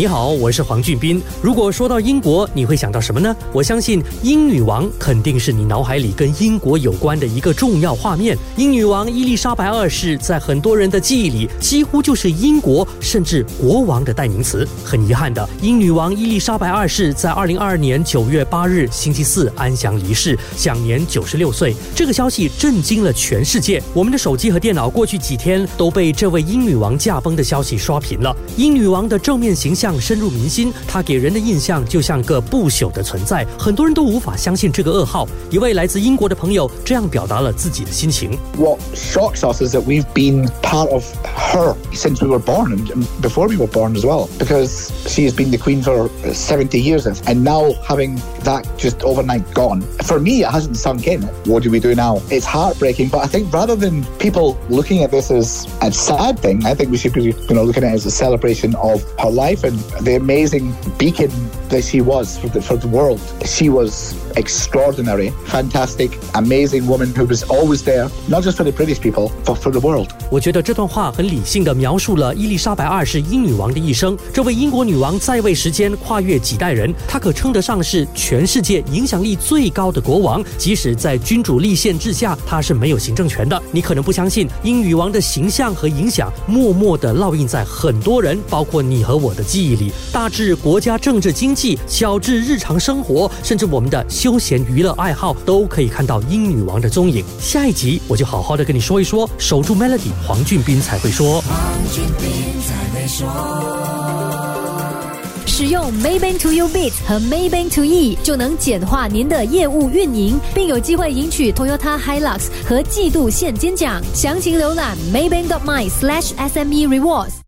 你好，我是黄俊斌。如果说到英国，你会想到什么呢？我相信英女王肯定是你脑海里跟英国有关的一个重要画面。英女王伊丽莎白二世在很多人的记忆里，几乎就是英国甚至国王的代名词。很遗憾的，英女王伊丽莎白二世在二零二二年九月八日星期四安详离世，享年九十六岁。这个消息震惊了全世界，我们的手机和电脑过去几天都被这位英女王驾崩的消息刷屏了。英女王的正面形象。深入民心，他给人的印象就像个不朽的存在，很多人都无法相信这个噩耗。一位来自英国的朋友这样表达了自己的心情：What shocks us is that we've been part of her since we were born and before we were born as well, because she has been the queen for 70 years, and now having that just overnight gone. For me, it hasn't sunk in. What do we do now? It's heartbreaking, but I think rather than people looking at this as a sad thing, I think we should be, you know, looking at it as a celebration of her life and the amazing beacon that she was for the, for the world. She was extraordinary, fantastic, amazing woman who was always there, not just for the British people, but for the world. 我觉得这段话很理 理性的描述了伊丽莎白二世英女王的一生。这位英国女王在位时间跨越几代人，她可称得上是全世界影响力最高的国王。即使在君主立宪制下，她是没有行政权的。你可能不相信，英女王的形象和影响默默地烙印在很多人，包括你和我的记忆里。大至国家政治经济，小至日常生活，甚至我们的休闲娱乐爱好，都可以看到英女王的踪影。下一集我就好好的跟你说一说，守住 Melody，黄俊斌才会说。使用 Maybank To You Bit 和 Maybank To E 就能简化您的业务运营，并有机会赢取 Toyota Hilux 和季度现金奖。详情浏览 Maybank.my/SME Rewards。